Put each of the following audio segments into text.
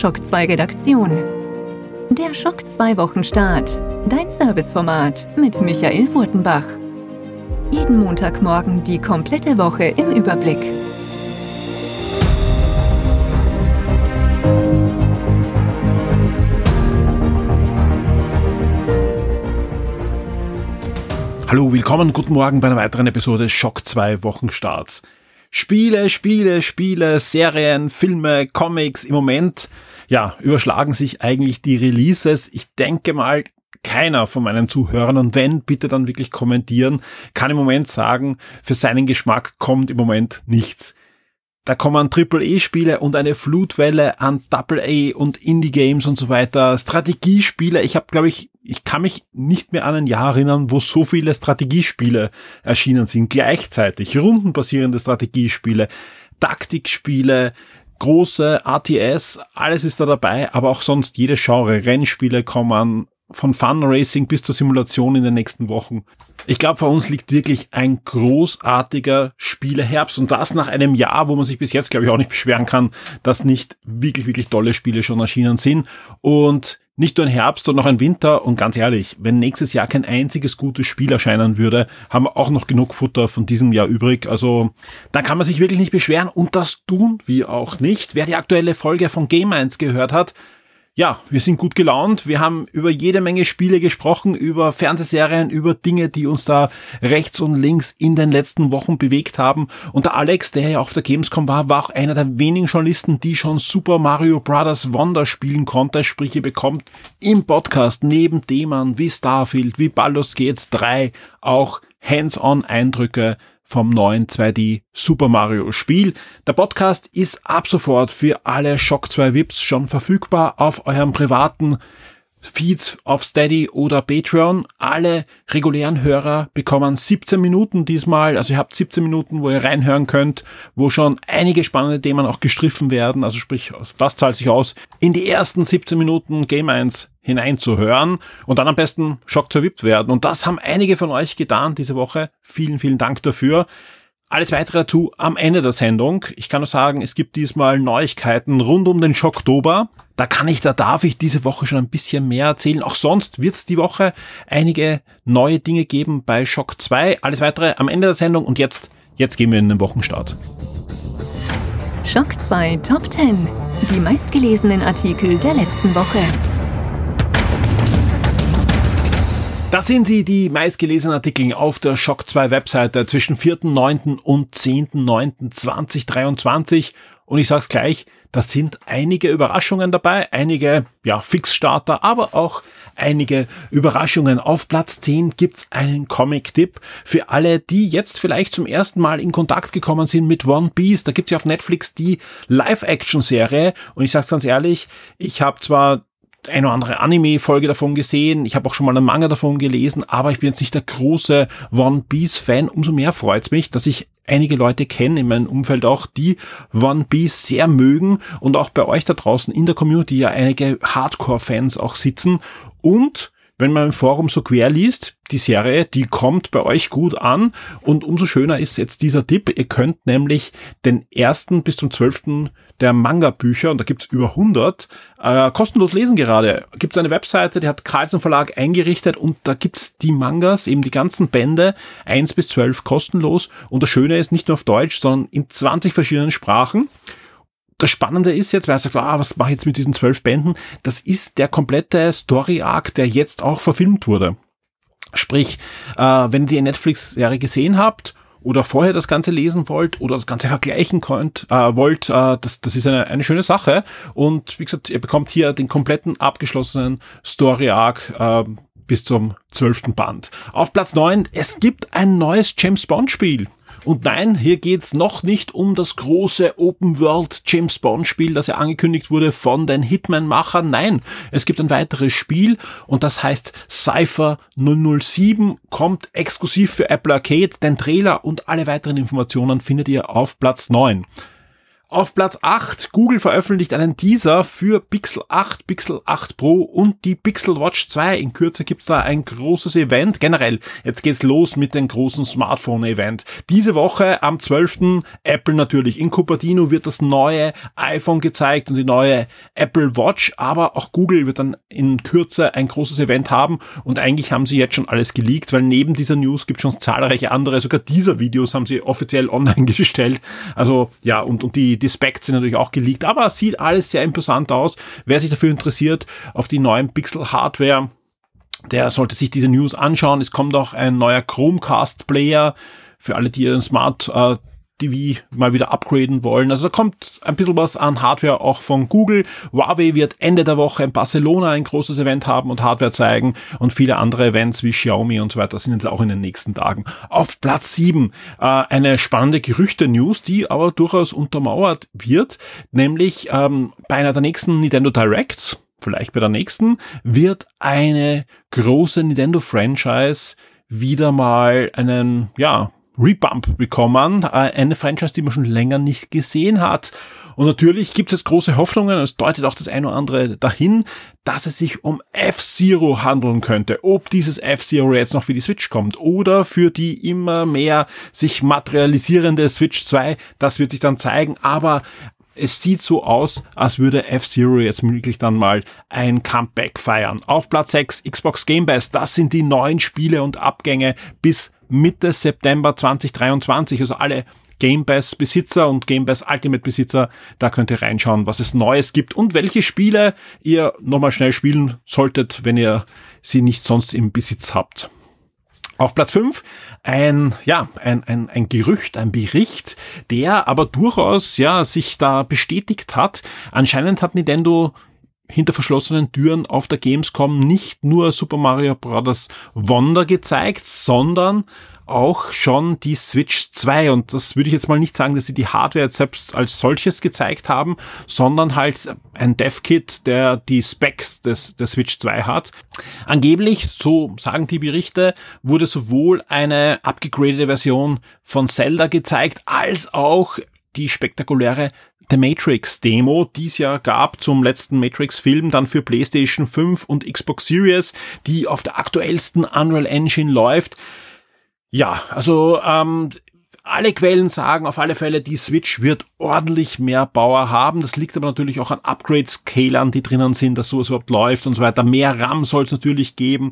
Shock 2 Redaktion. Der Schock 2 Wochenstart. Dein Serviceformat mit Michael Furtenbach. Jeden Montagmorgen die komplette Woche im Überblick. Hallo, willkommen, guten Morgen bei einer weiteren Episode Schock 2 Wochenstarts. Spiele, Spiele, Spiele, Serien, Filme, Comics. Im Moment, ja, überschlagen sich eigentlich die Releases. Ich denke mal, keiner von meinen Zuhörern und wenn, bitte dann wirklich kommentieren, kann im Moment sagen, für seinen Geschmack kommt im Moment nichts. Da kommen Triple-E-Spiele und eine Flutwelle an Double-A und Indie-Games und so weiter. Strategiespiele. Ich habe, glaube ich, ich kann mich nicht mehr an ein Jahr erinnern, wo so viele Strategiespiele erschienen sind. Gleichzeitig rundenbasierende Strategiespiele, Taktikspiele, große ATS, alles ist da dabei, aber auch sonst jede Genre. Rennspiele kommen, von Fun Racing bis zur Simulation in den nächsten Wochen. Ich glaube, vor uns liegt wirklich ein großartiger Spieleherbst und das nach einem Jahr, wo man sich bis jetzt, glaube ich, auch nicht beschweren kann, dass nicht wirklich, wirklich tolle Spiele schon erschienen sind. Und nicht nur ein Herbst, sondern auch ein Winter. Und ganz ehrlich, wenn nächstes Jahr kein einziges gutes Spiel erscheinen würde, haben wir auch noch genug Futter von diesem Jahr übrig. Also da kann man sich wirklich nicht beschweren. Und das tun wir auch nicht. Wer die aktuelle Folge von Game 1 gehört hat, ja, wir sind gut gelaunt. Wir haben über jede Menge Spiele gesprochen, über Fernsehserien, über Dinge, die uns da rechts und links in den letzten Wochen bewegt haben. Und der Alex, der ja auf der Gamescom war, war auch einer der wenigen Journalisten, die schon Super Mario Bros. Wonder spielen konnte. Sprich, ihr bekommt im Podcast neben Themen wie Starfield, wie Baldur's Gate 3 auch Hands-on-Eindrücke vom neuen 2D Super Mario Spiel. Der Podcast ist ab sofort für alle Shock 2 VIPs schon verfügbar auf eurem privaten Feeds auf Steady oder Patreon. Alle regulären Hörer bekommen 17 Minuten diesmal. Also ihr habt 17 Minuten, wo ihr reinhören könnt, wo schon einige spannende Themen auch gestriffen werden. Also sprich, das zahlt sich aus, in die ersten 17 Minuten Game 1 hineinzuhören und dann am besten Schock zerwippt werden. Und das haben einige von euch getan diese Woche. Vielen, vielen Dank dafür. Alles weitere dazu am Ende der Sendung. Ich kann nur sagen, es gibt diesmal Neuigkeiten rund um den Schocktober. Da kann ich, da darf ich diese Woche schon ein bisschen mehr erzählen. Auch sonst wird es die Woche einige neue Dinge geben bei Schock 2. Alles weitere am Ende der Sendung und jetzt, jetzt gehen wir in den Wochenstart. Schock 2 Top 10. Die meistgelesenen Artikel der letzten Woche. Das sind sie, die meistgelesenen Artikel auf der Shock 2 Webseite zwischen 4.9. und 10.9.2023. Und ich sag's gleich, da sind einige Überraschungen dabei, einige, ja, Fixstarter, aber auch einige Überraschungen. Auf Platz 10 gibt's einen Comic-Tipp für alle, die jetzt vielleicht zum ersten Mal in Kontakt gekommen sind mit One Piece. Da gibt's ja auf Netflix die Live-Action-Serie. Und ich sag's ganz ehrlich, ich habe zwar eine oder andere Anime-Folge davon gesehen. Ich habe auch schon mal einen Manga davon gelesen, aber ich bin jetzt nicht der große One Piece-Fan. Umso mehr freut es mich, dass ich einige Leute kenne in meinem Umfeld auch, die One Piece sehr mögen und auch bei euch da draußen in der Community ja einige Hardcore-Fans auch sitzen und wenn man im Forum so quer liest, die Serie, die kommt bei euch gut an und umso schöner ist jetzt dieser Tipp. Ihr könnt nämlich den ersten bis zum zwölften der Manga-Bücher, und da gibt's über 100, äh, kostenlos lesen gerade. Gibt's eine Webseite, die hat Carlsen Verlag eingerichtet und da gibt's die Mangas, eben die ganzen Bände, eins bis zwölf kostenlos. Und das Schöne ist nicht nur auf Deutsch, sondern in 20 verschiedenen Sprachen das Spannende ist jetzt, wer sagt, ah, was mache ich jetzt mit diesen zwölf Bänden? Das ist der komplette Story-Arc, der jetzt auch verfilmt wurde. Sprich, äh, wenn ihr die Netflix-Serie gesehen habt oder vorher das Ganze lesen wollt oder das Ganze vergleichen könnt, äh, wollt, äh, das, das ist eine, eine schöne Sache. Und wie gesagt, ihr bekommt hier den kompletten abgeschlossenen Story-Arc äh, bis zum zwölften Band. Auf Platz neun es gibt ein neues James Bond-Spiel. Und nein, hier geht's noch nicht um das große Open World James Bond Spiel, das ja angekündigt wurde von den Hitman-Machern. Nein, es gibt ein weiteres Spiel und das heißt Cypher 007, kommt exklusiv für Apple Arcade. Den Trailer und alle weiteren Informationen findet ihr auf Platz 9. Auf Platz 8, Google veröffentlicht einen Teaser für Pixel 8, Pixel 8 Pro und die Pixel Watch 2. In Kürze gibt's da ein großes Event. Generell, jetzt geht's los mit dem großen Smartphone-Event. Diese Woche am 12. Apple natürlich. In Cupertino wird das neue iPhone gezeigt und die neue Apple Watch, aber auch Google wird dann in Kürze ein großes Event haben und eigentlich haben sie jetzt schon alles geleakt, weil neben dieser News gibt schon zahlreiche andere, sogar dieser Videos haben sie offiziell online gestellt. Also ja, und, und die die Specs sind natürlich auch geleakt, aber sieht alles sehr imposant aus. Wer sich dafür interessiert, auf die neuen Pixel-Hardware, der sollte sich diese News anschauen. Es kommt auch ein neuer Chromecast-Player für alle, die ihren Smart äh, TV mal wieder upgraden wollen. Also da kommt ein bisschen was an Hardware auch von Google. Huawei wird Ende der Woche in Barcelona ein großes Event haben und Hardware zeigen und viele andere Events wie Xiaomi und so weiter sind jetzt auch in den nächsten Tagen. Auf Platz 7 äh, eine spannende Gerüchte-News, die aber durchaus untermauert wird, nämlich ähm, bei einer der nächsten Nintendo Directs, vielleicht bei der nächsten, wird eine große Nintendo-Franchise wieder mal einen, ja, Rebump bekommen. Äh, eine Franchise, die man schon länger nicht gesehen hat. Und natürlich gibt es große Hoffnungen, es deutet auch das eine oder andere dahin, dass es sich um F-Zero handeln könnte. Ob dieses F-Zero jetzt noch für die Switch kommt oder für die immer mehr sich materialisierende Switch 2, das wird sich dann zeigen. Aber es sieht so aus, als würde F-Zero jetzt möglich dann mal ein Comeback feiern. Auf Platz 6 Xbox Game Pass, das sind die neuen Spiele und Abgänge bis Mitte September 2023. Also alle Game Pass Besitzer und Game Pass Ultimate Besitzer, da könnt ihr reinschauen, was es Neues gibt und welche Spiele ihr nochmal schnell spielen solltet, wenn ihr sie nicht sonst im Besitz habt. Auf Platz 5 ein, ja, ein, ein, ein Gerücht, ein Bericht, der aber durchaus, ja, sich da bestätigt hat. Anscheinend hat Nintendo hinter verschlossenen Türen auf der Gamescom nicht nur Super Mario Bros. Wonder gezeigt, sondern auch schon die Switch 2 und das würde ich jetzt mal nicht sagen, dass sie die Hardware selbst als solches gezeigt haben, sondern halt ein Dev-Kit, der die Specs des, der Switch 2 hat. Angeblich, so sagen die Berichte, wurde sowohl eine abgegradete Version von Zelda gezeigt, als auch die spektakuläre The Matrix Demo, die es ja gab zum letzten Matrix-Film, dann für PlayStation 5 und Xbox Series, die auf der aktuellsten Unreal Engine läuft. Ja, also ähm, alle Quellen sagen auf alle Fälle, die Switch wird ordentlich mehr Power haben. Das liegt aber natürlich auch an Upgrade-Scalern, die drinnen sind, dass sowas überhaupt läuft und so weiter. Mehr RAM soll es natürlich geben.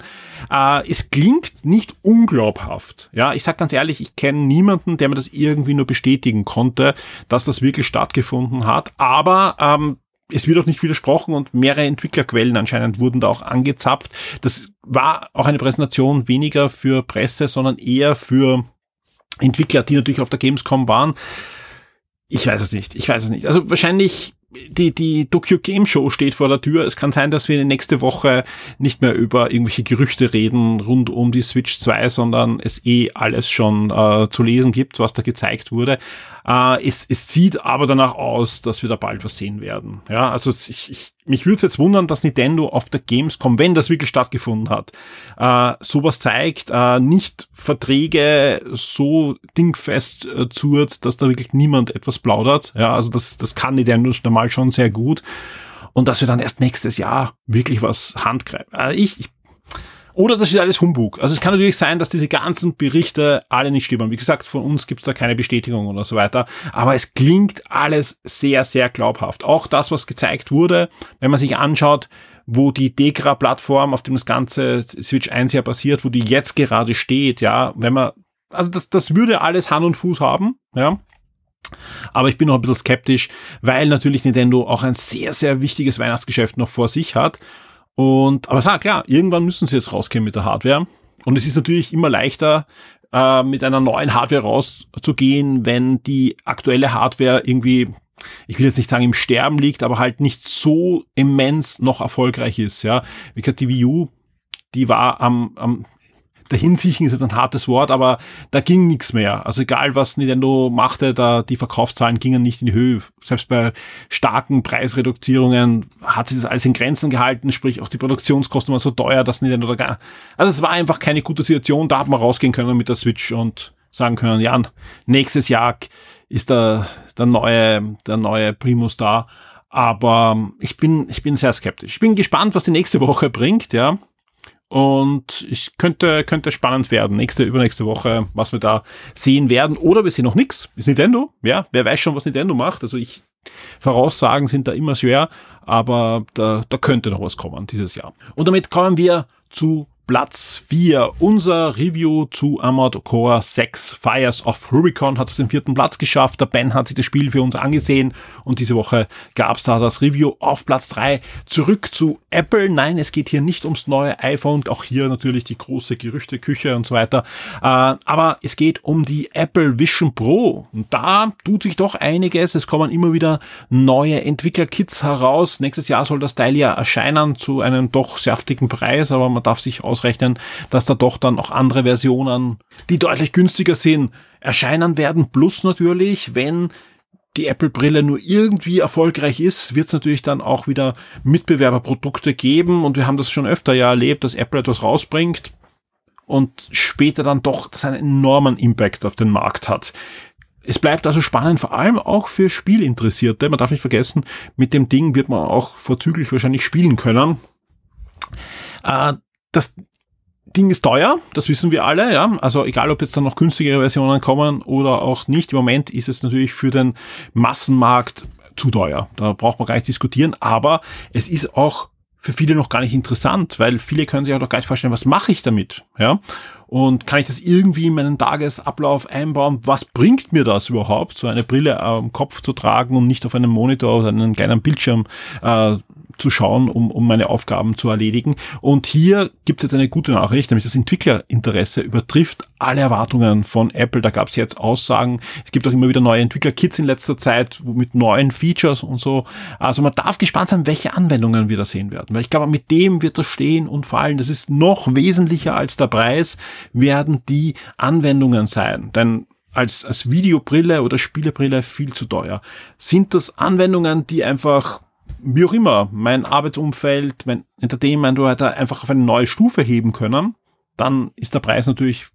Äh, es klingt nicht unglaubhaft. Ja, ich sag ganz ehrlich, ich kenne niemanden, der mir das irgendwie nur bestätigen konnte, dass das wirklich stattgefunden hat. Aber ähm, es wird auch nicht widersprochen und mehrere Entwicklerquellen anscheinend wurden da auch angezapft. Das war auch eine Präsentation weniger für Presse, sondern eher für Entwickler, die natürlich auf der Gamescom waren. Ich weiß es nicht. Ich weiß es nicht. Also wahrscheinlich die, die Tokyo Game Show steht vor der Tür. Es kann sein, dass wir nächste Woche nicht mehr über irgendwelche Gerüchte reden rund um die Switch 2, sondern es eh alles schon äh, zu lesen gibt, was da gezeigt wurde. Äh, es, es sieht aber danach aus, dass wir da bald was sehen werden. Ja, also ich, ich, mich würde es jetzt wundern, dass Nintendo auf der Gamescom, wenn das wirklich stattgefunden hat, äh, sowas zeigt, äh, nicht Verträge so dingfest äh, zurt, dass da wirklich niemand etwas plaudert. Ja, also das, das kann Nintendo normal schon sehr gut. Und dass wir dann erst nächstes Jahr wirklich was handgreifen. Äh, ich, ich oder das ist alles Humbug. Also es kann natürlich sein, dass diese ganzen Berichte alle nicht stimmen. Wie gesagt, von uns gibt es da keine Bestätigung oder so weiter. Aber es klingt alles sehr, sehr glaubhaft. Auch das, was gezeigt wurde, wenn man sich anschaut, wo die Degra-Plattform, auf dem das ganze Switch 1 ja basiert, wo die jetzt gerade steht, ja, wenn man, also das, das würde alles Hand und Fuß haben, ja. Aber ich bin noch ein bisschen skeptisch, weil natürlich Nintendo auch ein sehr, sehr wichtiges Weihnachtsgeschäft noch vor sich hat. Und, aber klar, klar, irgendwann müssen sie jetzt rausgehen mit der Hardware. Und es ist natürlich immer leichter, äh, mit einer neuen Hardware rauszugehen, wenn die aktuelle Hardware irgendwie, ich will jetzt nicht sagen im Sterben liegt, aber halt nicht so immens noch erfolgreich ist, ja. Wie gesagt, die Wii U, die war am, am dahinsichen ist jetzt ein hartes Wort, aber da ging nichts mehr. Also egal, was Nintendo machte, da die Verkaufszahlen gingen nicht in die Höhe. Selbst bei starken Preisreduzierungen hat sich das alles in Grenzen gehalten, sprich auch die Produktionskosten waren so teuer, dass Nintendo da gar, also es war einfach keine gute Situation, da hat man rausgehen können mit der Switch und sagen können, ja, nächstes Jahr ist der, der neue, der neue Primus da. Aber ich bin, ich bin sehr skeptisch. Ich bin gespannt, was die nächste Woche bringt, ja. Und ich könnte, könnte spannend werden. Nächste, übernächste Woche, was wir da sehen werden. Oder wir sehen noch nichts. Ist Nintendo. Ja, wer weiß schon, was Nintendo macht. Also ich, Voraussagen sind da immer schwer, aber da, da könnte noch was kommen dieses Jahr. Und damit kommen wir zu Platz 4. Unser Review zu Armored Core 6 Fires of Rubicon hat es auf den vierten Platz geschafft. Der Ben hat sich das Spiel für uns angesehen und diese Woche gab es da das Review auf Platz 3. Zurück zu Apple. Nein, es geht hier nicht ums neue iPhone. Auch hier natürlich die große Gerüchteküche und so weiter. Äh, aber es geht um die Apple Vision Pro. Und da tut sich doch einiges. Es kommen immer wieder neue Entwicklerkits heraus. Nächstes Jahr soll das Teil ja erscheinen zu einem doch saftigen Preis, aber man darf sich aus ausrechnen, dass da doch dann auch andere Versionen, die deutlich günstiger sind, erscheinen werden. Plus natürlich, wenn die Apple-Brille nur irgendwie erfolgreich ist, wird es natürlich dann auch wieder Mitbewerberprodukte geben. Und wir haben das schon öfter ja erlebt, dass Apple etwas rausbringt und später dann doch das einen enormen Impact auf den Markt hat. Es bleibt also spannend, vor allem auch für Spielinteressierte. Man darf nicht vergessen, mit dem Ding wird man auch vorzüglich wahrscheinlich spielen können. Äh, das Ding ist teuer, das wissen wir alle, ja. Also egal, ob jetzt dann noch günstigere Versionen kommen oder auch nicht. Im Moment ist es natürlich für den Massenmarkt zu teuer. Da braucht man gar nicht diskutieren. Aber es ist auch für viele noch gar nicht interessant, weil viele können sich auch noch gar nicht vorstellen, was mache ich damit, ja? Und kann ich das irgendwie in meinen Tagesablauf einbauen? Was bringt mir das überhaupt, so eine Brille am Kopf zu tragen und nicht auf einem Monitor oder einem kleinen Bildschirm äh, zu schauen, um, um meine Aufgaben zu erledigen. Und hier gibt es jetzt eine gute Nachricht, nämlich das Entwicklerinteresse übertrifft alle Erwartungen von Apple. Da gab es jetzt Aussagen. Es gibt auch immer wieder neue Entwicklerkits in letzter Zeit mit neuen Features und so. Also man darf gespannt sein, welche Anwendungen wir da sehen werden. Weil ich glaube, mit dem wird das stehen und fallen. Das ist noch wesentlicher als der Preis, werden die Anwendungen sein. Denn als, als Videobrille oder Spielebrille viel zu teuer. Sind das Anwendungen, die einfach wie auch immer, mein Arbeitsumfeld, mein Entertainment oder einfach auf eine neue Stufe heben können, dann ist der Preis natürlich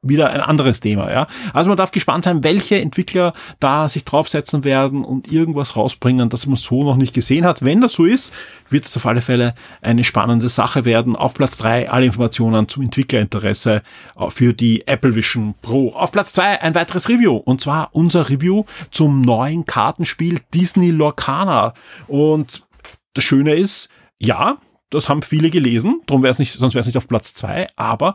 wieder ein anderes Thema, ja. Also man darf gespannt sein, welche Entwickler da sich draufsetzen werden und irgendwas rausbringen, das man so noch nicht gesehen hat. Wenn das so ist, wird es auf alle Fälle eine spannende Sache werden. Auf Platz drei alle Informationen zum Entwicklerinteresse für die Apple Vision Pro. Auf Platz zwei ein weiteres Review und zwar unser Review zum neuen Kartenspiel Disney Lorcana. Und das Schöne ist, ja, das haben viele gelesen, drum wäre es nicht, sonst wäre es nicht auf Platz zwei, aber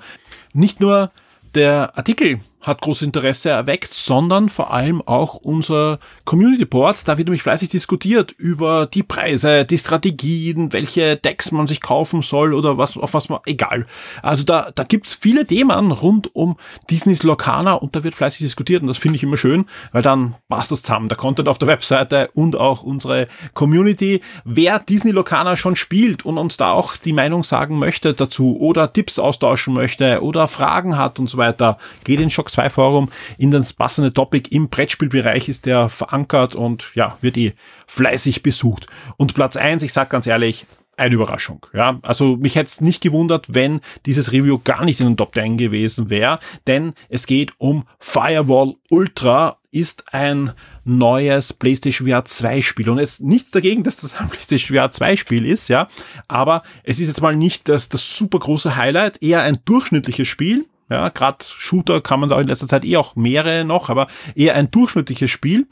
nicht nur der Artikel hat großes Interesse erweckt, sondern vor allem auch unser Community Board. Da wird nämlich fleißig diskutiert über die Preise, die Strategien, welche Decks man sich kaufen soll oder was, auf was man, egal. Also da, da gibt's viele Themen rund um Disneys Locana und da wird fleißig diskutiert und das finde ich immer schön, weil dann passt das zusammen. Der Content auf der Webseite und auch unsere Community. Wer Disney Locana schon spielt und uns da auch die Meinung sagen möchte dazu oder Tipps austauschen möchte oder Fragen hat und so weiter, geht in Shock 2 Forum in das passende Topic im Brettspielbereich ist der verankert und ja, wird eh fleißig besucht. Und Platz eins, ich sag ganz ehrlich, eine Überraschung. Ja, also mich hätte es nicht gewundert, wenn dieses Review gar nicht in den Top 10 gewesen wäre, denn es geht um Firewall Ultra, ist ein neues PlayStation VR 2 Spiel. Und jetzt nichts dagegen, dass das ein PlayStation VR 2 Spiel ist, ja, aber es ist jetzt mal nicht das, das super große Highlight, eher ein durchschnittliches Spiel, ja, gerade Shooter kann man da in letzter Zeit eh auch mehrere noch, aber eher ein durchschnittliches Spiel.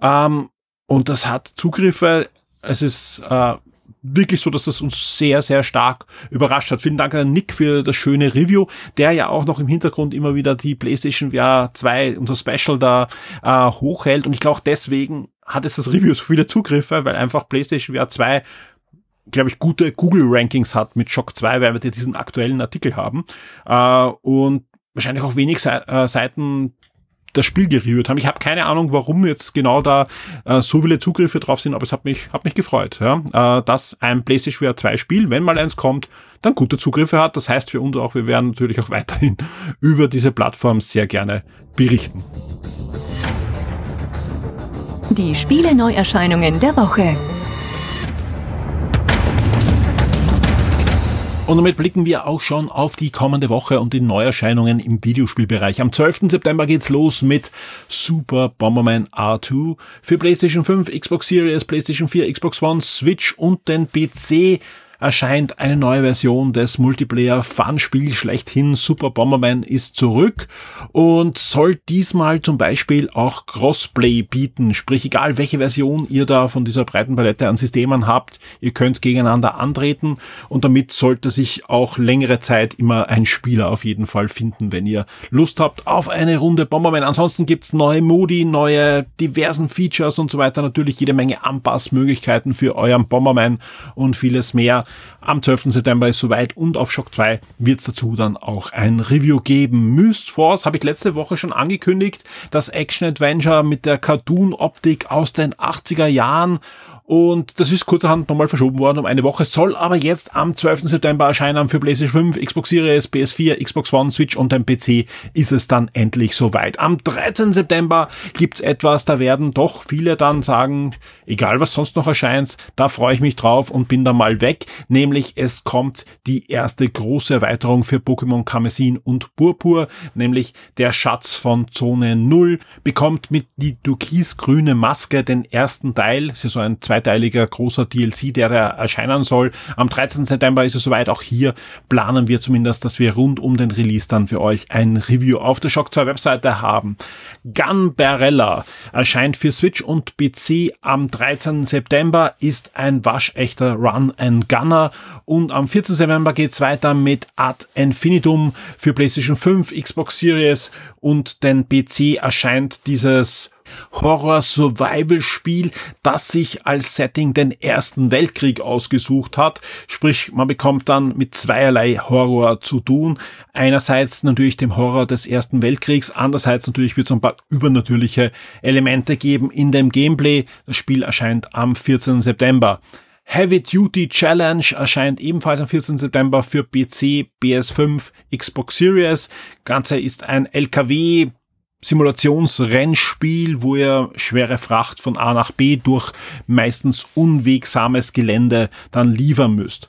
Ähm, und das hat Zugriffe. Es ist äh, wirklich so, dass das uns sehr, sehr stark überrascht hat. Vielen Dank an Nick für das schöne Review, der ja auch noch im Hintergrund immer wieder die PlayStation VR 2, unser Special da äh, hochhält. Und ich glaube deswegen hat es das Review so viele Zugriffe, weil einfach PlayStation VR 2 glaube ich, gute Google-Rankings hat mit Shock 2, weil wir diesen aktuellen Artikel haben. Äh, und wahrscheinlich auch wenig äh, Seiten das Spiel gereviewt haben. Ich habe keine Ahnung, warum jetzt genau da äh, so viele Zugriffe drauf sind, aber es hat mich, hat mich gefreut, ja, dass ein PlayStation VR 2 Spiel, wenn mal eins kommt, dann gute Zugriffe hat. Das heißt für uns auch, wir werden natürlich auch weiterhin über diese Plattform sehr gerne berichten. Die Spiele Neuerscheinungen der Woche. Und damit blicken wir auch schon auf die kommende Woche und die Neuerscheinungen im Videospielbereich. Am 12. September geht's los mit Super Bomberman R2 für PlayStation 5, Xbox Series, PlayStation 4, Xbox One, Switch und den PC erscheint eine neue Version des Multiplayer-Fun-Spiels schlechthin. Super Bomberman ist zurück und soll diesmal zum Beispiel auch Crossplay bieten. Sprich, egal welche Version ihr da von dieser breiten Palette an Systemen habt, ihr könnt gegeneinander antreten und damit sollte sich auch längere Zeit immer ein Spieler auf jeden Fall finden, wenn ihr Lust habt auf eine Runde Bomberman. Ansonsten gibt's neue Modi, neue diversen Features und so weiter. Natürlich jede Menge Anpassmöglichkeiten für euren Bomberman und vieles mehr. Am 12. September ist soweit und auf Shock 2 wird es dazu dann auch ein Review geben. Myst Force habe ich letzte Woche schon angekündigt, das Action-Adventure mit der Cartoon-Optik aus den 80er Jahren und das ist kurzerhand nochmal verschoben worden um eine Woche, soll aber jetzt am 12. September erscheinen für PlayStation 5, Xbox Series, PS4, Xbox One, Switch und dem PC ist es dann endlich soweit. Am 13. September gibt's etwas, da werden doch viele dann sagen, egal was sonst noch erscheint, da freue ich mich drauf und bin da mal weg, nämlich es kommt die erste große Erweiterung für Pokémon Karmesin und Purpur, nämlich der Schatz von Zone 0 bekommt mit die türkisgrüne Maske den ersten Teil, ist so ein zweiteiliger großer DLC, der erscheinen soll. Am 13. September ist es soweit. Auch hier planen wir zumindest, dass wir rund um den Release dann für euch ein Review auf der Shock 2 Webseite haben. Gunbarella erscheint für Switch und PC am 13. September, ist ein waschechter Run and Gunner und am 14. September geht's weiter mit Ad Infinitum für PlayStation 5, Xbox Series und den PC erscheint dieses Horror-Survival-Spiel, das sich als Setting den Ersten Weltkrieg ausgesucht hat. Sprich, man bekommt dann mit zweierlei Horror zu tun. Einerseits natürlich dem Horror des Ersten Weltkriegs, andererseits natürlich wird es ein paar übernatürliche Elemente geben in dem Gameplay. Das Spiel erscheint am 14. September. Heavy Duty Challenge erscheint ebenfalls am 14. September für PC, PS5, Xbox Series. Ganze ist ein LKW Simulationsrennspiel, wo ihr schwere Fracht von A nach B durch meistens unwegsames Gelände dann liefern müsst.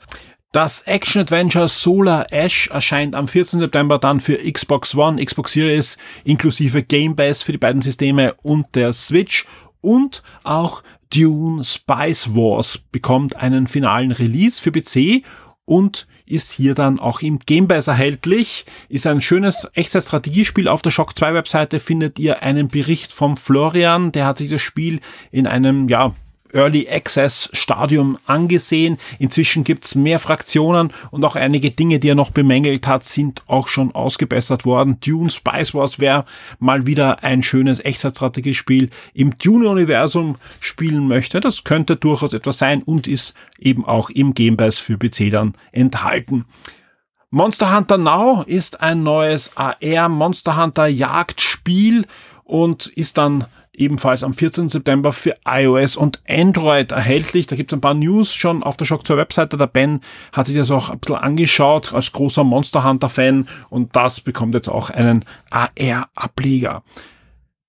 Das Action-Adventure Solar Ash erscheint am 14. September dann für Xbox One, Xbox Series inklusive Game Pass für die beiden Systeme und der Switch und auch Dune Spice Wars bekommt einen finalen Release für PC und ist hier dann auch im Gamebase erhältlich. Ist ein schönes Echtzeitstrategiespiel. Auf der Shock 2 Webseite findet ihr einen Bericht vom Florian. Der hat sich das Spiel in einem, ja, Early Access Stadium angesehen. Inzwischen gibt's mehr Fraktionen und auch einige Dinge, die er noch bemängelt hat, sind auch schon ausgebessert worden. Dune Spice Wars wäre mal wieder ein schönes Echtzeitstrategiespiel im Dune-Universum spielen möchte. Das könnte durchaus etwas sein und ist eben auch im Game Pass für PC dann enthalten. Monster Hunter Now ist ein neues AR Monster Hunter Jagdspiel und ist dann ebenfalls am 14. September für iOS und Android erhältlich. Da gibt es ein paar News schon auf der Shock 2 Webseite. Der Ben hat sich das auch ein bisschen angeschaut als großer Monster Hunter Fan und das bekommt jetzt auch einen AR-Ableger.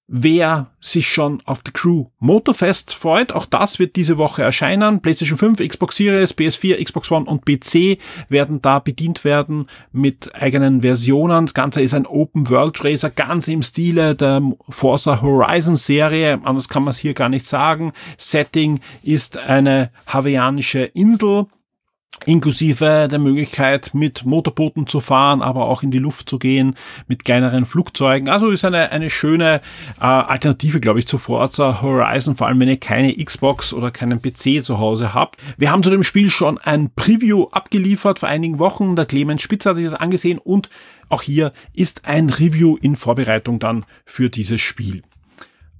Wer sich schon auf die Crew Motorfest freut, auch das wird diese Woche erscheinen. PlayStation 5, Xbox Series, PS4, Xbox One und PC werden da bedient werden mit eigenen Versionen. Das Ganze ist ein Open World Racer, ganz im Stile der Forza Horizon Serie. Anders kann man es hier gar nicht sagen. Setting ist eine hawaiianische Insel inklusive der Möglichkeit mit Motorbooten zu fahren, aber auch in die Luft zu gehen mit kleineren Flugzeugen. Also ist eine, eine schöne äh, Alternative, glaube ich, zu Forza Horizon, vor allem wenn ihr keine Xbox oder keinen PC zu Hause habt. Wir haben zu dem Spiel schon ein Preview abgeliefert vor einigen Wochen. Der Clemens Spitzer hat sich das angesehen und auch hier ist ein Review in Vorbereitung dann für dieses Spiel.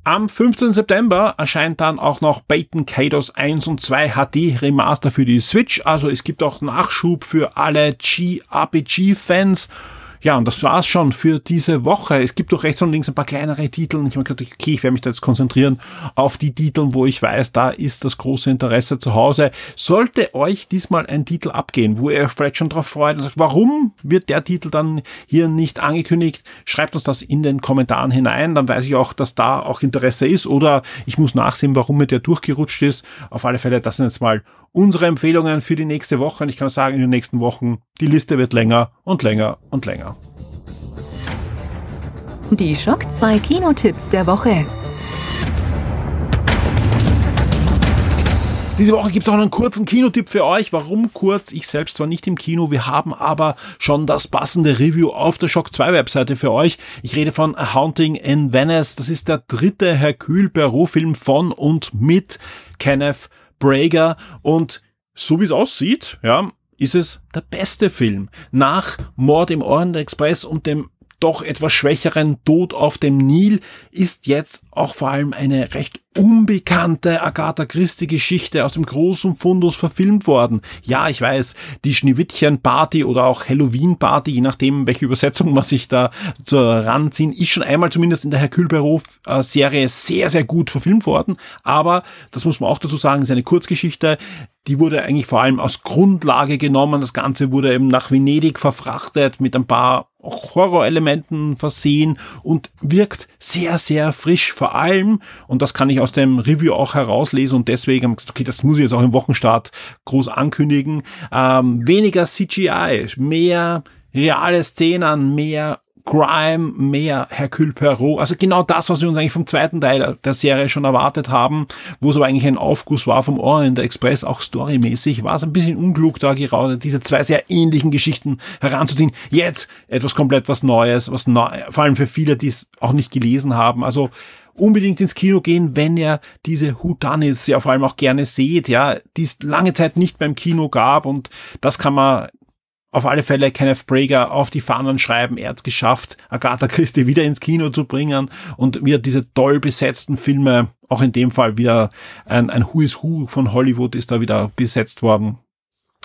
Am 15. September erscheint dann auch noch Baton Kados 1 und 2 HD Remaster für die Switch. Also es gibt auch Nachschub für alle G-RPG-Fans. Ja, und das war's schon für diese Woche. Es gibt doch rechts und links ein paar kleinere Titel. Ich habe gedacht, okay, ich werde mich da jetzt konzentrieren auf die Titel, wo ich weiß, da ist das große Interesse zu Hause. Sollte euch diesmal ein Titel abgehen, wo ihr euch vielleicht schon drauf freut und sagt, warum wird der Titel dann hier nicht angekündigt? Schreibt uns das in den Kommentaren hinein. Dann weiß ich auch, dass da auch Interesse ist oder ich muss nachsehen, warum mir der durchgerutscht ist. Auf alle Fälle, das sind jetzt mal unsere Empfehlungen für die nächste Woche. Und ich kann sagen, in den nächsten Wochen, die Liste wird länger und länger und länger. Die Schock 2 Kinotipps der Woche. Diese Woche gibt es auch einen kurzen Kinotipp für euch. Warum kurz? Ich selbst war nicht im Kino. Wir haben aber schon das passende Review auf der Shock 2 Webseite für euch. Ich rede von A Haunting in Venice. Das ist der dritte Hercule Perot Film von und mit Kenneth Brager und so wie es aussieht, ja, ist es der beste Film. Nach Mord im Orient Express und dem doch etwas schwächeren Tod auf dem Nil ist jetzt auch vor allem eine recht unbekannte Agatha Christie Geschichte aus dem großen Fundus verfilmt worden. Ja, ich weiß, die Schneewittchen Party oder auch Halloween Party, je nachdem, welche Übersetzung man sich da ranziehen, ist schon einmal zumindest in der äh, Serie sehr, sehr gut verfilmt worden. Aber, das muss man auch dazu sagen, ist eine Kurzgeschichte, die wurde eigentlich vor allem als Grundlage genommen. Das Ganze wurde eben nach Venedig verfrachtet mit ein paar Horrorelementen versehen und wirkt sehr, sehr frisch. Vor allem, und das kann ich aus dem Review auch herauslesen und deswegen okay, das muss ich jetzt auch im Wochenstart groß ankündigen. Ähm, weniger CGI, mehr reale Szenen, mehr Grime, mehr Hercule Perot. Also genau das, was wir uns eigentlich vom zweiten Teil der Serie schon erwartet haben, wo es aber eigentlich ein Aufguss war vom Orient Express, auch storymäßig, war es ein bisschen unklug, da gerade diese zwei sehr ähnlichen Geschichten heranzuziehen. Jetzt etwas komplett was Neues, was neu, vor allem für viele, die es auch nicht gelesen haben. Also unbedingt ins Kino gehen, wenn ihr diese Whodunits ja vor allem auch gerne seht, ja, die es lange Zeit nicht beim Kino gab und das kann man auf alle Fälle Kenneth Brager auf die Fahnen schreiben. Er hat es geschafft, Agatha Christie wieder ins Kino zu bringen und wieder diese toll besetzten Filme, auch in dem Fall wieder ein, ein Who is Who von Hollywood ist da wieder besetzt worden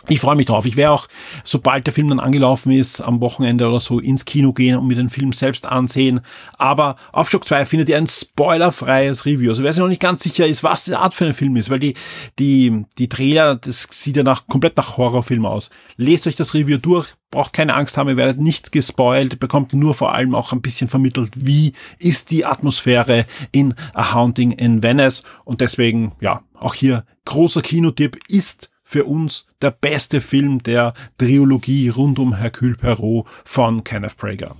ich freue mich drauf. Ich werde auch, sobald der Film dann angelaufen ist, am Wochenende oder so ins Kino gehen und mir den Film selbst ansehen. Aber auf Shock 2 findet ihr ein spoilerfreies Review. Also wer sich noch nicht ganz sicher ist, was die Art für ein Film ist, weil die, die, die Trailer, das sieht ja nach, komplett nach Horrorfilm aus. Lest euch das Review durch, braucht keine Angst haben, ihr werdet nichts gespoilt, bekommt nur vor allem auch ein bisschen vermittelt, wie ist die Atmosphäre in A Haunting in Venice. Und deswegen, ja, auch hier großer Kinotipp ist für uns der beste Film der Trilogie rund um Hercule Perot von Kenneth Prager.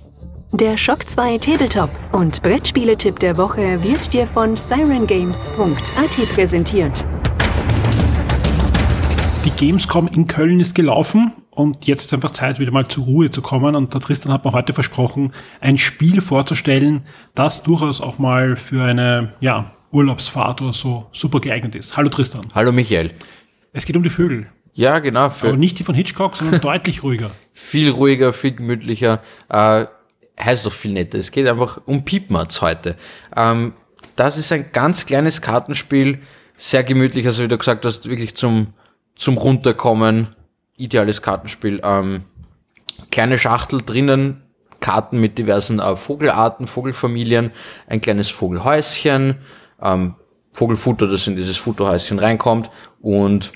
Der Shock 2 Tabletop und Brettspieletipp der Woche wird dir von sirengames.at präsentiert. Die Gamescom in Köln ist gelaufen und jetzt ist einfach Zeit, wieder mal zur Ruhe zu kommen. Und der Tristan hat mir heute versprochen, ein Spiel vorzustellen, das durchaus auch mal für eine ja, Urlaubsfahrt oder so super geeignet ist. Hallo Tristan. Hallo Michael. Es geht um die Vögel. Ja, genau. Aber nicht die von Hitchcock, sondern deutlich ruhiger. Viel ruhiger, viel gemütlicher. Äh, heißt doch viel netter. Es geht einfach um Piepmatz heute. Ähm, das ist ein ganz kleines Kartenspiel, sehr gemütlich, also wie du gesagt hast, wirklich zum, zum Runterkommen. Ideales Kartenspiel. Ähm, kleine Schachtel drinnen, Karten mit diversen äh, Vogelarten, Vogelfamilien, ein kleines Vogelhäuschen, ähm, Vogelfutter, das in dieses Futterhäuschen reinkommt und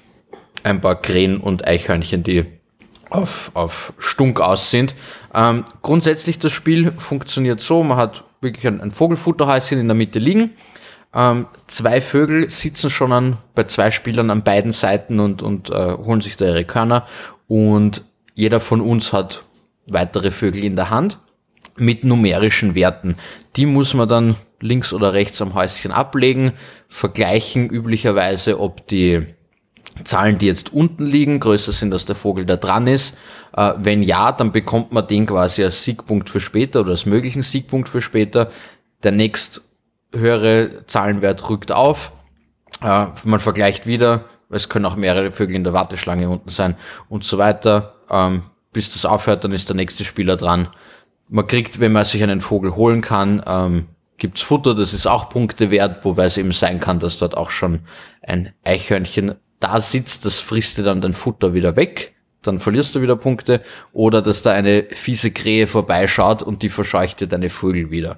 ein paar Krähen und Eichhörnchen, die auf, auf Stunk aus sind. Ähm, grundsätzlich das Spiel funktioniert so, man hat wirklich ein, ein Vogelfutterhäuschen in der Mitte liegen. Ähm, zwei Vögel sitzen schon an, bei zwei Spielern an beiden Seiten und, und äh, holen sich da ihre Körner. Und jeder von uns hat weitere Vögel in der Hand mit numerischen Werten. Die muss man dann links oder rechts am Häuschen ablegen, vergleichen üblicherweise, ob die Zahlen, die jetzt unten liegen, größer sind, als der Vogel da dran ist. Äh, wenn ja, dann bekommt man den quasi als Siegpunkt für später oder als möglichen Siegpunkt für später. Der nächst höhere Zahlenwert rückt auf. Äh, man vergleicht wieder, es können auch mehrere Vögel in der Warteschlange unten sein und so weiter. Ähm, bis das aufhört, dann ist der nächste Spieler dran. Man kriegt, wenn man sich einen Vogel holen kann, ähm, gibt's Futter, das ist auch Punkte wert, wobei es eben sein kann, dass dort auch schon ein Eichhörnchen da sitzt, das frisst dir dann dein Futter wieder weg. dann verlierst du wieder Punkte. Oder dass da eine fiese Krähe vorbeischaut und die verscheucht dir deine Vögel wieder.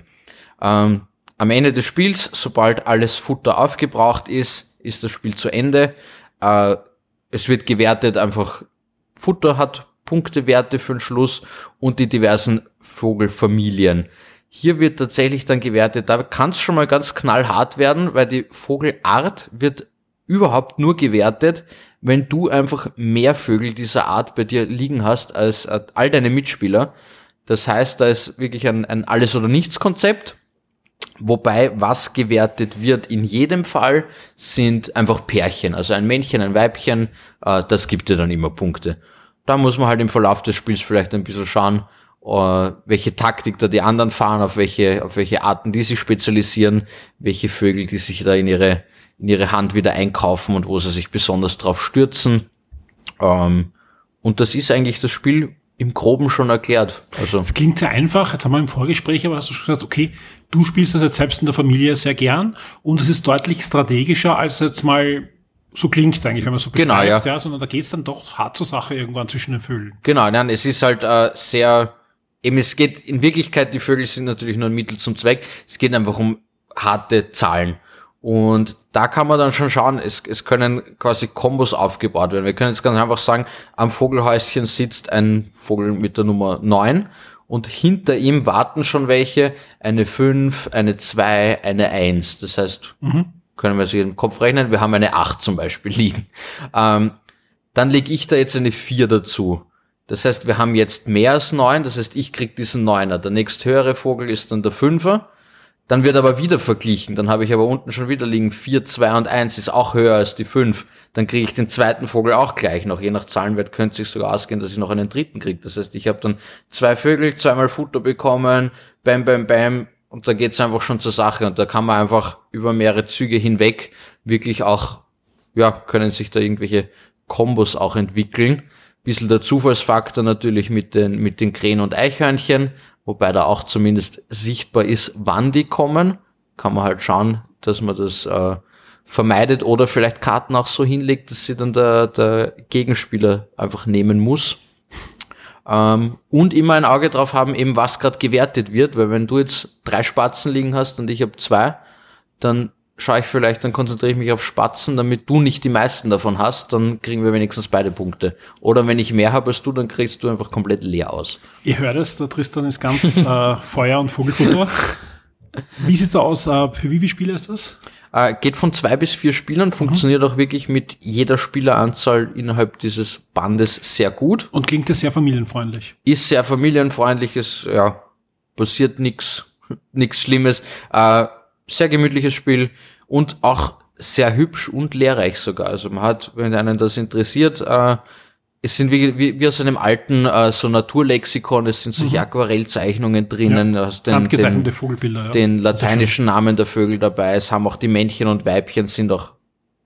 Ähm, am Ende des Spiels, sobald alles Futter aufgebraucht ist, ist das Spiel zu Ende. Äh, es wird gewertet, einfach Futter hat Punktewerte für den Schluss und die diversen Vogelfamilien. Hier wird tatsächlich dann gewertet, da kann es schon mal ganz knallhart werden, weil die Vogelart wird überhaupt nur gewertet, wenn du einfach mehr Vögel dieser Art bei dir liegen hast als äh, all deine Mitspieler. Das heißt, da ist wirklich ein, ein Alles- oder Nichts-Konzept. Wobei, was gewertet wird in jedem Fall, sind einfach Pärchen. Also ein Männchen, ein Weibchen, äh, das gibt dir dann immer Punkte. Da muss man halt im Verlauf des Spiels vielleicht ein bisschen schauen, äh, welche Taktik da die anderen fahren, auf welche, auf welche Arten die sich spezialisieren, welche Vögel die sich da in ihre in ihre Hand wieder einkaufen und wo sie sich besonders drauf stürzen. Ähm, und das ist eigentlich das Spiel im Groben schon erklärt. Also das klingt sehr einfach. Jetzt haben wir im Vorgespräch aber hast du schon gesagt, okay, du spielst das jetzt selbst in der Familie sehr gern und es ist deutlich strategischer als jetzt mal so klingt eigentlich, wenn man so genau, ja. ja, sondern da geht's dann doch hart zur Sache irgendwann zwischen den Vögeln. Genau, nein, es ist halt äh, sehr, eben es geht in Wirklichkeit, die Vögel sind natürlich nur ein Mittel zum Zweck, es geht einfach um harte Zahlen. Und da kann man dann schon schauen, es, es können quasi Kombos aufgebaut werden. Wir können jetzt ganz einfach sagen, am Vogelhäuschen sitzt ein Vogel mit der Nummer 9 und hinter ihm warten schon welche, eine 5, eine 2, eine 1. Das heißt, mhm. können wir sich im Kopf rechnen, wir haben eine 8 zum Beispiel liegen. Ähm, dann lege ich da jetzt eine 4 dazu. Das heißt, wir haben jetzt mehr als 9, das heißt, ich krieg diesen 9er. Der nächsthöhere Vogel ist dann der 5er dann wird aber wieder verglichen. Dann habe ich aber unten schon wieder liegen 4, 2 und 1 ist auch höher als die 5. Dann kriege ich den zweiten Vogel auch gleich noch. Je nach Zahlenwert könnte sich sogar ausgehen, dass ich noch einen dritten kriege. Das heißt, ich habe dann zwei Vögel, zweimal Futter bekommen, bam, bam, bam. Und da geht's einfach schon zur Sache. Und da kann man einfach über mehrere Züge hinweg wirklich auch, ja, können sich da irgendwelche Kombos auch entwickeln. Bisschen der Zufallsfaktor natürlich mit den, mit den Krähen und Eichhörnchen wobei da auch zumindest sichtbar ist, wann die kommen. Kann man halt schauen, dass man das äh, vermeidet oder vielleicht Karten auch so hinlegt, dass sie dann der, der Gegenspieler einfach nehmen muss. Ähm, und immer ein Auge drauf haben, eben was gerade gewertet wird, weil wenn du jetzt drei Spatzen liegen hast und ich habe zwei, dann schaue ich vielleicht, dann konzentriere ich mich auf Spatzen, damit du nicht die meisten davon hast, dann kriegen wir wenigstens beide Punkte. Oder wenn ich mehr habe als du, dann kriegst du einfach komplett leer aus. Ihr hört es, der Tristan ist ganz äh, Feuer- und Vogelfutter. Wie sieht es da aus? Äh, für wie viele Spiele ist das? Äh, geht von zwei bis vier Spielern, funktioniert mhm. auch wirklich mit jeder Spieleranzahl innerhalb dieses Bandes sehr gut. Und klingt ja sehr familienfreundlich. Ist sehr familienfreundlich, ist, ja, passiert nichts nix Schlimmes. Äh, sehr gemütliches Spiel und auch sehr hübsch und lehrreich sogar. Also man hat, wenn einen das interessiert, äh, es sind wie, wie, wie aus einem alten äh, so Naturlexikon, es sind solche mhm. Aquarellzeichnungen drinnen, ja, hast den, den, Vogelbilder, ja. den lateinischen Namen der Vögel dabei, es haben auch die Männchen und Weibchen sind auch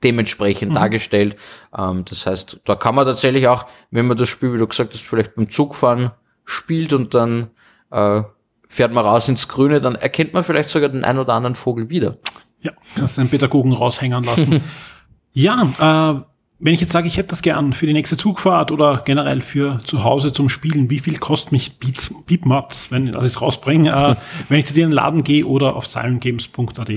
dementsprechend mhm. dargestellt. Ähm, das heißt, da kann man tatsächlich auch, wenn man das Spiel, wie du gesagt hast, vielleicht beim Zugfahren spielt und dann äh, fährt man raus ins Grüne, dann erkennt man vielleicht sogar den ein oder anderen Vogel wieder. Ja, kannst den Pädagogen raushängen lassen. ja, äh, wenn ich jetzt sage, ich hätte das gern für die nächste Zugfahrt oder generell für zu Hause zum Spielen, wie viel kostet mich Beats, Beatmaps, wenn ich es rausbringe, äh, wenn ich zu dir in den Laden gehe oder auf silentgames.at?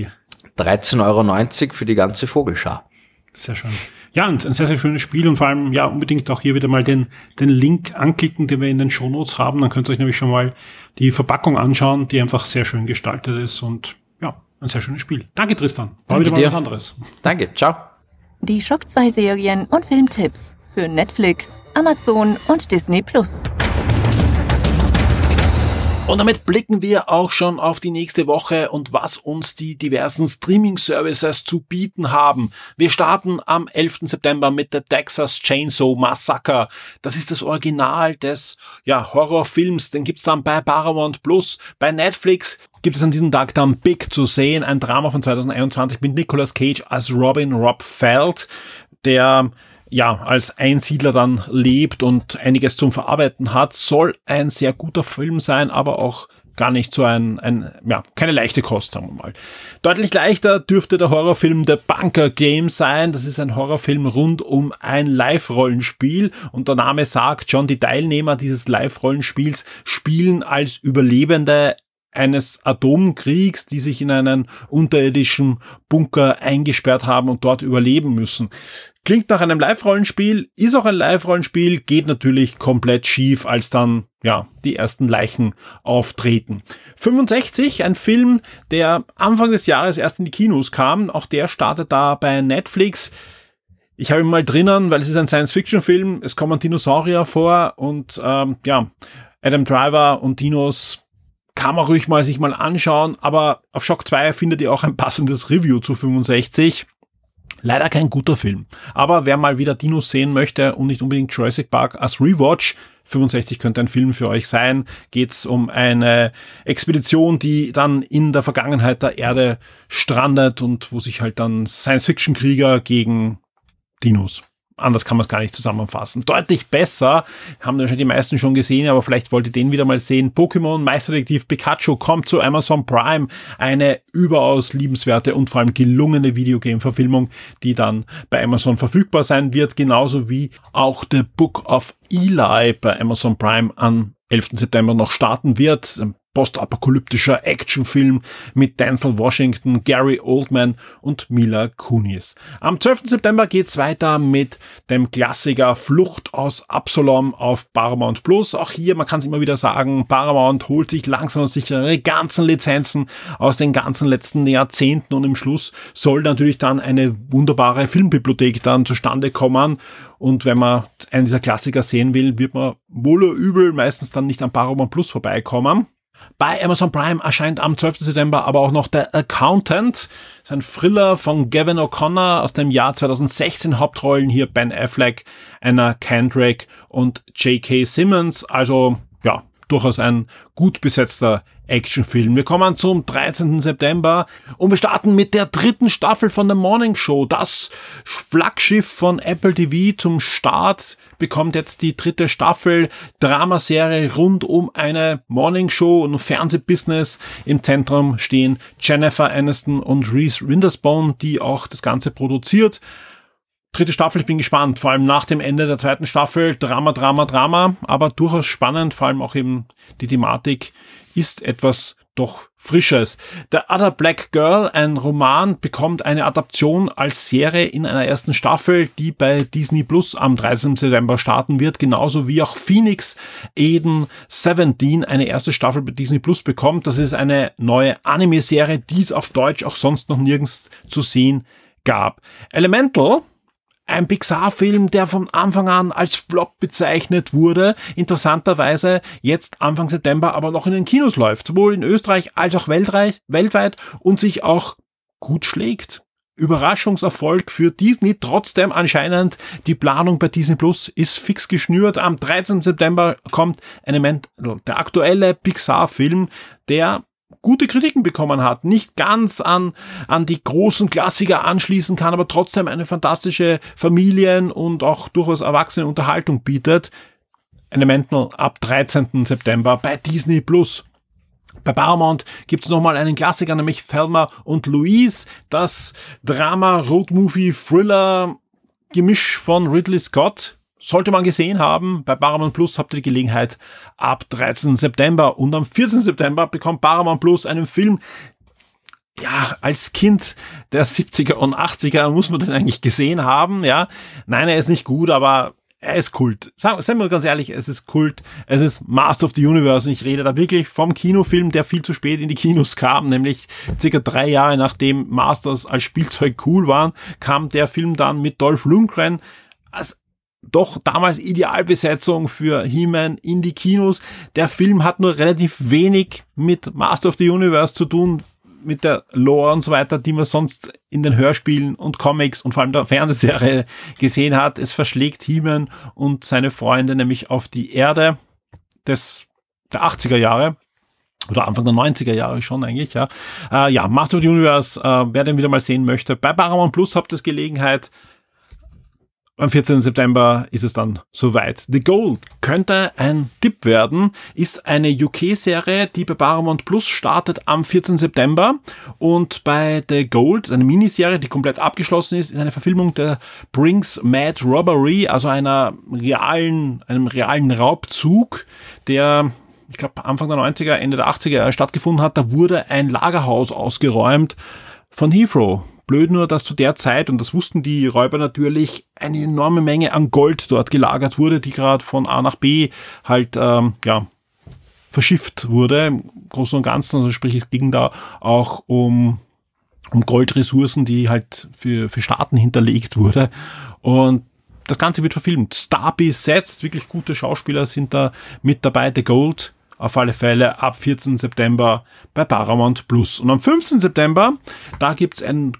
13,90 Euro für die ganze Vogelschar. Sehr schön. Ja, und ein sehr, sehr schönes Spiel und vor allem, ja, unbedingt auch hier wieder mal den, den Link anklicken, den wir in den Shownotes haben. Dann könnt ihr euch nämlich schon mal die Verpackung anschauen, die einfach sehr schön gestaltet ist und ja, ein sehr schönes Spiel. Danke, Tristan. War Danke wieder mal dir. was anderes. Danke, ciao. Die Schock 2 Serien und Filmtipps für Netflix, Amazon und Disney Plus. Und damit blicken wir auch schon auf die nächste Woche und was uns die diversen Streaming-Services zu bieten haben. Wir starten am 11. September mit The Texas Chainsaw Massacre. Das ist das Original des ja, Horrorfilms. Den gibt's dann bei Paramount Plus. Bei Netflix gibt es an diesem Tag dann Big zu sehen. Ein Drama von 2021 mit Nicolas Cage als Robin Rob Feld, der ja, als Einsiedler dann lebt und einiges zum Verarbeiten hat, soll ein sehr guter Film sein, aber auch gar nicht so ein, ein, ja, keine leichte Kost, sagen wir mal. Deutlich leichter dürfte der Horrorfilm The Bunker Game sein. Das ist ein Horrorfilm rund um ein Live-Rollenspiel und der Name sagt schon, die Teilnehmer dieses Live-Rollenspiels spielen als Überlebende eines Atomkriegs, die sich in einen unterirdischen Bunker eingesperrt haben und dort überleben müssen. Klingt nach einem Live-Rollenspiel, ist auch ein Live-Rollenspiel, geht natürlich komplett schief, als dann, ja, die ersten Leichen auftreten. 65, ein Film, der Anfang des Jahres erst in die Kinos kam, auch der startet da bei Netflix. Ich habe ihn mal drinnen, weil es ist ein Science-Fiction-Film, es kommen Dinosaurier vor und ähm, ja, Adam Driver und Dinos kann man ruhig mal sich mal anschauen, aber auf Shock 2 findet ihr auch ein passendes Review zu 65. Leider kein guter Film. Aber wer mal wieder Dinos sehen möchte und nicht unbedingt Jurassic Park als Rewatch, 65 könnte ein Film für euch sein, geht's um eine Expedition, die dann in der Vergangenheit der Erde strandet und wo sich halt dann Science-Fiction-Krieger gegen Dinos anders kann man es gar nicht zusammenfassen. Deutlich besser, haben wahrscheinlich die meisten schon gesehen, aber vielleicht wollt ihr den wieder mal sehen. Pokémon Meisterdetektiv Pikachu kommt zu Amazon Prime. Eine überaus liebenswerte und vor allem gelungene Videogame-Verfilmung, die dann bei Amazon verfügbar sein wird, genauso wie auch The Book of Eli bei Amazon Prime am 11. September noch starten wird postapokalyptischer Actionfilm mit Denzel Washington, Gary Oldman und Mila Kunis. Am 12. September geht's weiter mit dem Klassiker Flucht aus Absalom auf Paramount Plus. Auch hier, man kann es immer wieder sagen, Paramount holt sich langsam und sicher ihre ganzen Lizenzen aus den ganzen letzten Jahrzehnten und im Schluss soll natürlich dann eine wunderbare Filmbibliothek dann zustande kommen und wenn man einen dieser Klassiker sehen will, wird man wohl oder übel meistens dann nicht am Paramount Plus vorbeikommen. Bei Amazon Prime erscheint am 12. September aber auch noch der Accountant. Das ist ein Thriller von Gavin O'Connor aus dem Jahr 2016. Hauptrollen hier Ben Affleck, Anna Kendrick und J.K. Simmons. Also, ja, durchaus ein gut besetzter Actionfilm. Wir kommen zum 13. September und wir starten mit der dritten Staffel von The Morning Show. Das Flaggschiff von Apple TV zum Start bekommt jetzt die dritte Staffel Dramaserie rund um eine Morning Show und Fernsehbusiness. Im Zentrum stehen Jennifer Aniston und Reese Winterspoon, die auch das Ganze produziert. Dritte Staffel, ich bin gespannt, vor allem nach dem Ende der zweiten Staffel, Drama, Drama, Drama, aber durchaus spannend, vor allem auch eben die Thematik ist etwas doch Frisches. The Other Black Girl, ein Roman, bekommt eine Adaption als Serie in einer ersten Staffel, die bei Disney Plus am 13. September starten wird, genauso wie auch Phoenix Eden 17 eine erste Staffel bei Disney Plus bekommt. Das ist eine neue Anime-Serie, die es auf Deutsch auch sonst noch nirgends zu sehen gab. Elemental, ein Pixar-Film, der von Anfang an als Flop bezeichnet wurde, interessanterweise jetzt Anfang September aber noch in den Kinos läuft, sowohl in Österreich als auch weltweit und sich auch gut schlägt. Überraschungserfolg für Disney. Trotzdem anscheinend die Planung bei Disney Plus ist fix geschnürt. Am 13. September kommt Element, der aktuelle Pixar-Film, der gute Kritiken bekommen hat, nicht ganz an, an die großen Klassiker anschließen kann, aber trotzdem eine fantastische Familien- und auch durchaus erwachsene Unterhaltung bietet. Elemental ab 13. September bei Disney Plus. Bei Paramount gibt's nochmal einen Klassiker, nämlich Thelma und Louise, das Drama, Roadmovie, Thriller, Gemisch von Ridley Scott, sollte man gesehen haben. Bei Paramount Plus habt ihr die Gelegenheit ab 13. September und am 14. September bekommt Paramount Plus einen Film, ja, als Kind der 70er und 80er muss man den eigentlich gesehen haben, ja. Nein, er ist nicht gut, aber er ist Kult. Sagen, wir ganz ehrlich, es ist Kult. Es ist Master of the Universe und ich rede da wirklich vom Kinofilm, der viel zu spät in die Kinos kam, nämlich circa drei Jahre nachdem Masters als Spielzeug cool waren, kam der Film dann mit Dolph Lundgren als doch damals Idealbesetzung für He-Man in die Kinos. Der Film hat nur relativ wenig mit Master of the Universe zu tun, mit der Lore und so weiter, die man sonst in den Hörspielen und Comics und vor allem der Fernsehserie gesehen hat. Es verschlägt He-Man und seine Freunde nämlich auf die Erde des, der 80er Jahre oder Anfang der 90er Jahre schon eigentlich, ja. Äh, ja, Master of the Universe, äh, wer den wieder mal sehen möchte, bei Paramount Plus habt ihr Gelegenheit, am 14. September ist es dann soweit. The Gold könnte ein Tipp werden, ist eine UK-Serie, die bei Paramount Plus startet am 14. September und bei The Gold, eine Miniserie, die komplett abgeschlossen ist, ist eine Verfilmung der Brinks Mad Robbery, also einer realen, einem realen Raubzug, der ich glaube Anfang der 90er, Ende der 80er stattgefunden hat. Da wurde ein Lagerhaus ausgeräumt von Heathrow Blöd nur, dass zu der Zeit, und das wussten die Räuber natürlich, eine enorme Menge an Gold dort gelagert wurde, die gerade von A nach B halt, ähm, ja, verschifft wurde, im Großen und Ganzen. Also sprich, es ging da auch um, um Goldressourcen, die halt für, für Staaten hinterlegt wurde. Und das Ganze wird verfilmt. Star besetzt, wirklich gute Schauspieler sind da mit dabei. The Gold auf alle Fälle ab 14. September bei Paramount Plus. Und am 15. September, da gibt's ein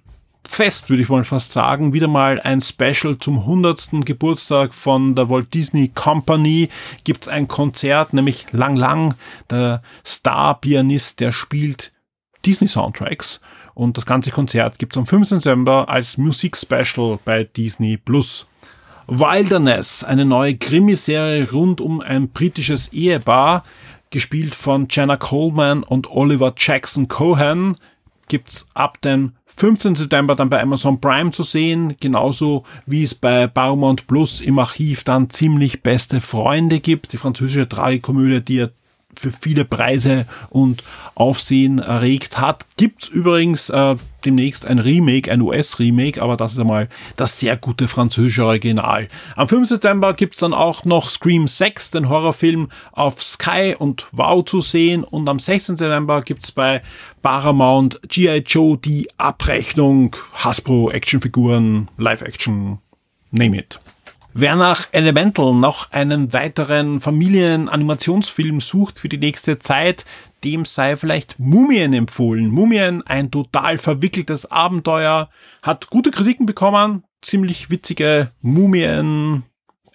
Fest, würde ich mal fast sagen. Wieder mal ein Special zum 100. Geburtstag von der Walt Disney Company. Gibt's ein Konzert, nämlich Lang Lang, der Star-Pianist, der spielt Disney-Soundtracks. Und das ganze Konzert gibt's am 15. September als Musik-Special bei Disney Plus. Wilderness, eine neue Krimiserie rund um ein britisches Ehepaar, gespielt von Jenna Coleman und Oliver Jackson Cohen, gibt's ab dem 15. September dann bei Amazon Prime zu sehen, genauso wie es bei Paramount Plus im Archiv dann ziemlich beste Freunde gibt, die französische Tragikomödie, die ja für viele Preise und Aufsehen erregt hat. Gibt's übrigens äh, demnächst ein Remake, ein US-Remake, aber das ist einmal das sehr gute französische Original. Am 5. September gibt's dann auch noch Scream 6, den Horrorfilm auf Sky und Wow zu sehen und am 16. September gibt's bei Paramount G.I. Joe die Abrechnung, Hasbro Actionfiguren, Live-Action, name it. Wer nach Elemental noch einen weiteren Familienanimationsfilm sucht für die nächste Zeit, dem sei vielleicht Mumien empfohlen. Mumien, ein total verwickeltes Abenteuer, hat gute Kritiken bekommen, ziemlich witzige Mumien.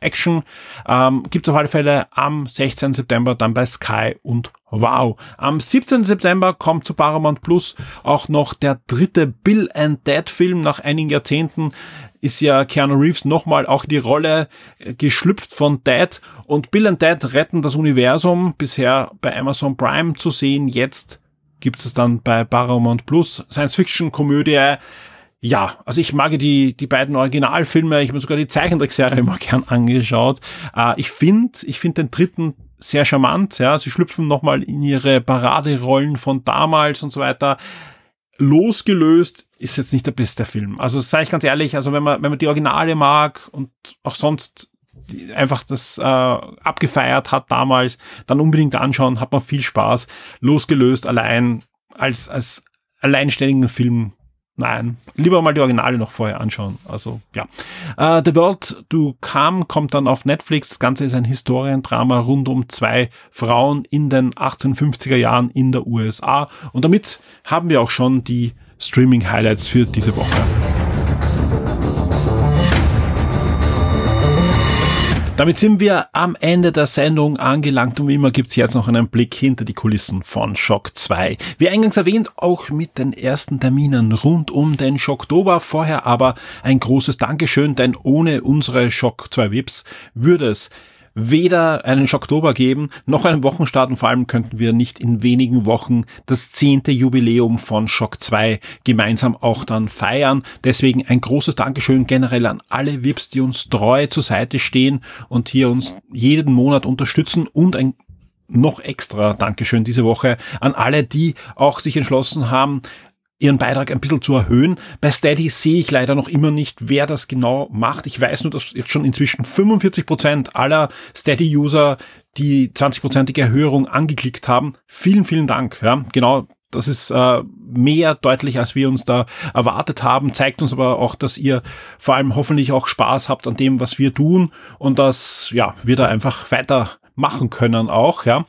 Action ähm, gibt es auf alle Fälle am 16. September dann bei Sky und Wow. Am 17. September kommt zu Paramount Plus auch noch der dritte Bill and Dead Film nach einigen Jahrzehnten ist ja Keanu Reeves nochmal auch die Rolle äh, geschlüpft von Dad und Bill and Dad retten das Universum, bisher bei Amazon Prime zu sehen, jetzt gibt es dann bei Paramount Plus, Science-Fiction-Komödie, ja, also ich mag die, die beiden Originalfilme, ich habe mir sogar die Zeichentrickserie immer gern angeschaut. Äh, ich finde, ich finde den dritten sehr charmant, ja, sie schlüpfen nochmal in ihre Paraderollen von damals und so weiter losgelöst ist jetzt nicht der beste Film. Also sage ich ganz ehrlich, also wenn man, wenn man die Originale mag und auch sonst einfach das äh, abgefeiert hat damals, dann unbedingt anschauen, hat man viel Spaß. Losgelöst allein als, als alleinständigen Film Nein, lieber mal die Originale noch vorher anschauen. Also ja. Uh, The World to Come kommt dann auf Netflix. Das Ganze ist ein Historiendrama rund um zwei Frauen in den 1850er Jahren in der USA. Und damit haben wir auch schon die Streaming-Highlights für diese Woche. Damit sind wir am Ende der Sendung angelangt und wie immer gibt's jetzt noch einen Blick hinter die Kulissen von Shock 2. Wie eingangs erwähnt, auch mit den ersten Terminen rund um den Schocktober. Vorher aber ein großes Dankeschön, denn ohne unsere Shock 2 Vips würde es weder einen Schocktober geben, noch einen Wochenstart und vor allem könnten wir nicht in wenigen Wochen das zehnte Jubiläum von Shock 2 gemeinsam auch dann feiern. Deswegen ein großes Dankeschön generell an alle VIPs, die uns treu zur Seite stehen und hier uns jeden Monat unterstützen und ein noch extra Dankeschön diese Woche an alle, die auch sich entschlossen haben, ihren Beitrag ein bisschen zu erhöhen. Bei Steady sehe ich leider noch immer nicht, wer das genau macht. Ich weiß nur, dass jetzt schon inzwischen 45 Prozent aller Steady-User die 20-prozentige Erhöhung angeklickt haben. Vielen, vielen Dank. Ja, genau. Das ist äh, mehr deutlich, als wir uns da erwartet haben, zeigt uns aber auch, dass ihr vor allem hoffentlich auch Spaß habt an dem, was wir tun und dass ja, wir da einfach weiter machen können auch, ja.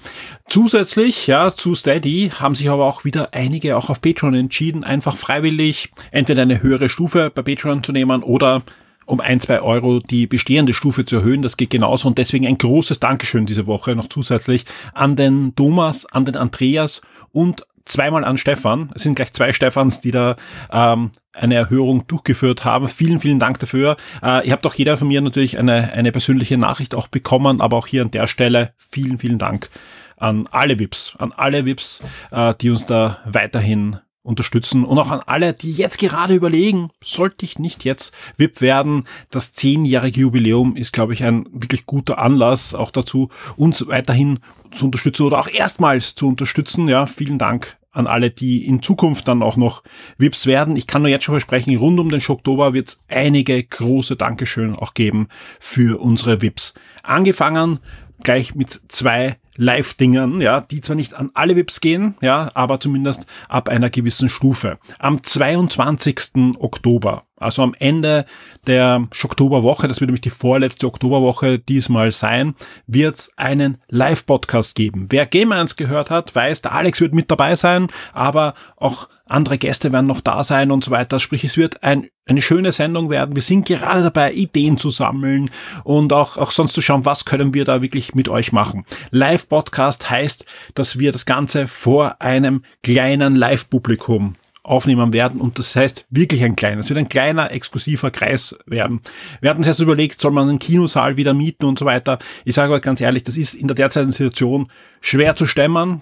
Zusätzlich, ja, zu Steady haben sich aber auch wieder einige auch auf Patreon entschieden, einfach freiwillig entweder eine höhere Stufe bei Patreon zu nehmen oder um ein, zwei Euro die bestehende Stufe zu erhöhen. Das geht genauso und deswegen ein großes Dankeschön diese Woche noch zusätzlich an den Thomas, an den Andreas und zweimal an Stefan. Es sind gleich zwei Stefans, die da ähm, eine Erhöhung durchgeführt haben. Vielen, vielen Dank dafür. Äh, ihr habt auch jeder von mir natürlich eine, eine persönliche Nachricht auch bekommen, aber auch hier an der Stelle vielen, vielen Dank an alle VIPs, an alle VIPs, äh, die uns da weiterhin unterstützen und auch an alle, die jetzt gerade überlegen, sollte ich nicht jetzt VIP werden? Das zehnjährige Jubiläum ist, glaube ich, ein wirklich guter Anlass auch dazu, uns weiterhin zu unterstützen oder auch erstmals zu unterstützen. Ja, vielen Dank an alle, die in Zukunft dann auch noch VIPs werden. Ich kann nur jetzt schon versprechen, rund um den Schocktober wird es einige große Dankeschön auch geben für unsere VIPs. Angefangen gleich mit zwei Live-Dingern, ja, die zwar nicht an alle VIPs gehen, ja, aber zumindest ab einer gewissen Stufe. Am 22. Oktober, also am Ende der Oktoberwoche, das wird nämlich die vorletzte Oktoberwoche diesmal sein, wird es einen Live-Podcast geben. Wer Game 1 gehört hat, weiß, der Alex wird mit dabei sein, aber auch andere Gäste werden noch da sein und so weiter. Sprich, es wird ein, eine schöne Sendung werden. Wir sind gerade dabei, Ideen zu sammeln und auch, auch sonst zu schauen, was können wir da wirklich mit euch machen. Live-Podcast heißt, dass wir das Ganze vor einem kleinen Live-Publikum aufnehmen werden und das heißt wirklich ein kleiner, es wird ein kleiner exklusiver Kreis werden. Wir hatten uns jetzt überlegt, soll man einen Kinosaal wieder mieten und so weiter. Ich sage euch ganz ehrlich, das ist in der derzeitigen Situation schwer zu stemmen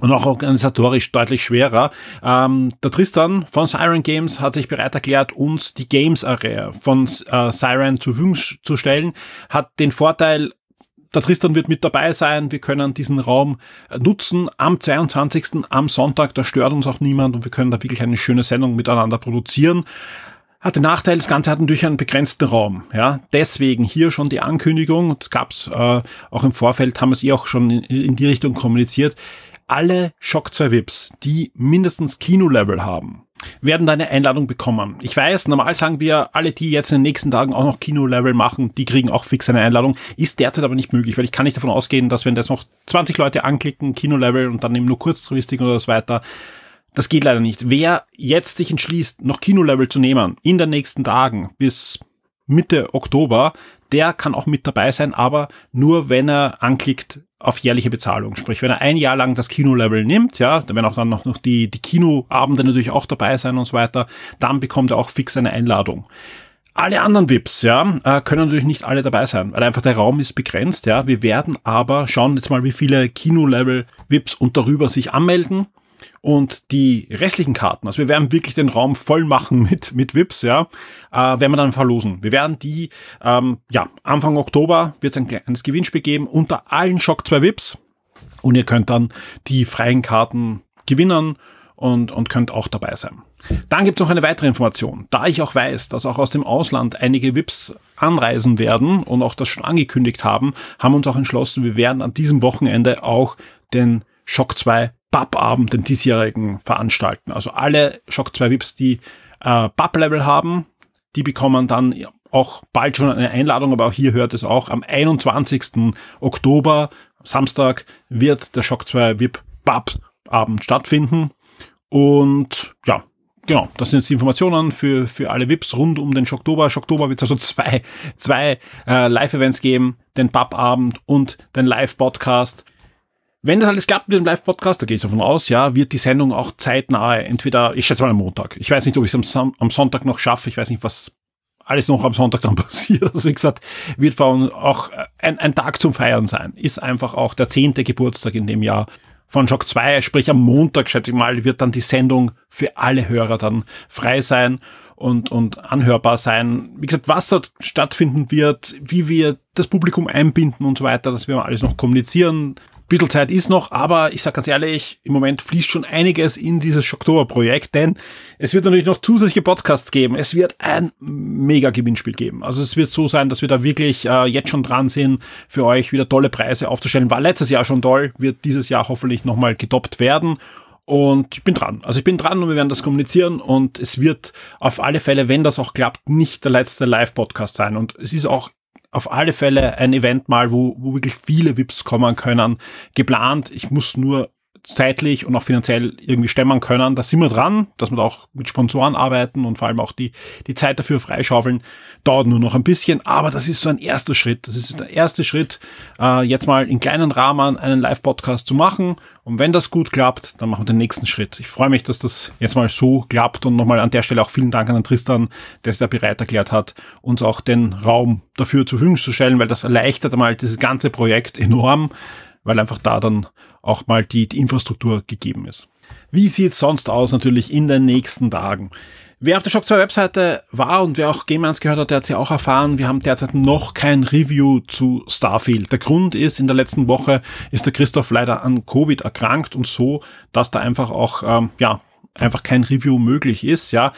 und auch organisatorisch deutlich schwerer. Ähm, der Tristan von Siren Games hat sich bereit erklärt, uns die Games Area von äh, Siren zur Verfügung zu stellen. Hat den Vorteil, der Tristan wird mit dabei sein. Wir können diesen Raum nutzen am 22. am Sonntag. Da stört uns auch niemand und wir können da wirklich eine schöne Sendung miteinander produzieren. Hat den Nachteil, das Ganze hat natürlich einen begrenzten Raum. Ja, deswegen hier schon die Ankündigung. Das gab's äh, auch im Vorfeld, haben wir es eh auch schon in, in die Richtung kommuniziert alle Shock 2 VIPs, die mindestens Kino-Level haben, werden deine Einladung bekommen. Ich weiß, normal sagen wir, alle, die jetzt in den nächsten Tagen auch noch Kino-Level machen, die kriegen auch fix eine Einladung. Ist derzeit aber nicht möglich, weil ich kann nicht davon ausgehen, dass wenn das noch 20 Leute anklicken, Kino-Level und dann eben nur kurzfristig oder so weiter, das geht leider nicht. Wer jetzt sich entschließt, noch Kino-Level zu nehmen, in den nächsten Tagen bis Mitte Oktober, der kann auch mit dabei sein, aber nur wenn er anklickt auf jährliche Bezahlung. Sprich, wenn er ein Jahr lang das Kino-Level nimmt, ja, da werden auch dann noch die, die Kinoabende natürlich auch dabei sein und so weiter, dann bekommt er auch fix eine Einladung. Alle anderen VIPs, ja, äh, können natürlich nicht alle dabei sein, weil einfach der Raum ist begrenzt, ja. Wir werden aber schauen jetzt mal, wie viele Kino-Level VIPs und darüber sich anmelden und die restlichen Karten, also wir werden wirklich den Raum voll machen mit, mit VIPs, ja, äh, werden wir dann verlosen. Wir werden die, ähm, ja, Anfang Oktober wird es ein kleines Gewinnspiel geben unter allen Shock 2 VIPs und ihr könnt dann die freien Karten gewinnen und, und könnt auch dabei sein. Dann gibt es noch eine weitere Information. Da ich auch weiß, dass auch aus dem Ausland einige VIPs anreisen werden und auch das schon angekündigt haben, haben wir uns auch entschlossen, wir werden an diesem Wochenende auch den Shock 2 Pub-Abend, den diesjährigen, veranstalten. Also alle Shock 2 VIPs, die äh, Pub-Level haben, die bekommen dann auch bald schon eine Einladung, aber auch hier hört es auch. Am 21. Oktober, Samstag, wird der Shock 2 VIP Pub-Abend stattfinden. Und ja, genau, das sind jetzt die Informationen für, für alle VIPs rund um den Schocktober. Schocktober wird es also zwei, zwei äh, Live-Events geben, den Pub-Abend und den Live-Podcast. Wenn das alles klappt mit dem Live-Podcast, da gehe ich davon aus, ja, wird die Sendung auch zeitnah, entweder, ich schätze mal am Montag. Ich weiß nicht, ob ich es am, am Sonntag noch schaffe. Ich weiß nicht, was alles noch am Sonntag dann passiert. Also wie gesagt, wird vor auch ein, ein Tag zum Feiern sein. Ist einfach auch der zehnte Geburtstag in dem Jahr von Shock 2, sprich am Montag, schätze ich mal, wird dann die Sendung für alle Hörer dann frei sein und, und anhörbar sein. Wie gesagt, was dort stattfinden wird, wie wir das Publikum einbinden und so weiter, das werden wir alles noch kommunizieren bisschen Zeit ist noch, aber ich sage ganz ehrlich, im Moment fließt schon einiges in dieses Schocktober-Projekt, denn es wird natürlich noch zusätzliche Podcasts geben. Es wird ein mega Gewinnspiel geben. Also es wird so sein, dass wir da wirklich äh, jetzt schon dran sind, für euch wieder tolle Preise aufzustellen. War letztes Jahr schon toll, wird dieses Jahr hoffentlich nochmal getoppt werden. Und ich bin dran. Also ich bin dran und wir werden das kommunizieren und es wird auf alle Fälle, wenn das auch klappt, nicht der letzte Live-Podcast sein. Und es ist auch auf alle Fälle ein Event mal, wo, wo wirklich viele VIPs kommen können, geplant. Ich muss nur zeitlich und auch finanziell irgendwie stemmen können. Da sind wir dran, dass wir da auch mit Sponsoren arbeiten und vor allem auch die, die Zeit dafür freischaufeln. Dauert nur noch ein bisschen, aber das ist so ein erster Schritt. Das ist der erste Schritt, äh, jetzt mal in kleinen Rahmen einen Live-Podcast zu machen. Und wenn das gut klappt, dann machen wir den nächsten Schritt. Ich freue mich, dass das jetzt mal so klappt und nochmal an der Stelle auch vielen Dank an den Tristan, der sich da bereit erklärt hat, uns auch den Raum dafür zur Verfügung zu stellen, weil das erleichtert einmal dieses ganze Projekt enorm, weil einfach da dann auch mal die, die Infrastruktur gegeben ist. Wie sieht es sonst aus natürlich in den nächsten Tagen? Wer auf der Shock 2 Webseite war und wer auch Game 1 gehört hat, der hat sie auch erfahren, wir haben derzeit noch kein Review zu Starfield. Der Grund ist, in der letzten Woche ist der Christoph leider an Covid erkrankt und so, dass da einfach auch, ähm, ja, einfach kein Review möglich ist, ja.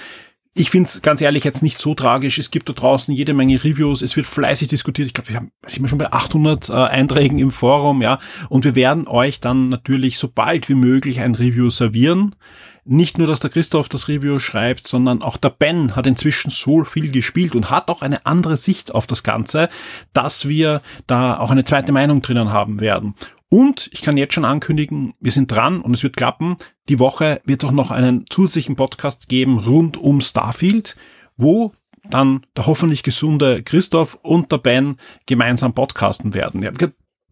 Ich finde es ganz ehrlich jetzt nicht so tragisch. Es gibt da draußen jede Menge Reviews. Es wird fleißig diskutiert. Ich glaube, wir haben, sind wir schon bei 800 äh, Einträgen im Forum, ja. Und wir werden euch dann natürlich so bald wie möglich ein Review servieren. Nicht nur, dass der Christoph das Review schreibt, sondern auch der Ben hat inzwischen so viel gespielt und hat auch eine andere Sicht auf das Ganze, dass wir da auch eine zweite Meinung drinnen haben werden. Und ich kann jetzt schon ankündigen, wir sind dran und es wird klappen. Die Woche wird es auch noch einen zusätzlichen Podcast geben rund um Starfield, wo dann der hoffentlich gesunde Christoph und der Ben gemeinsam podcasten werden.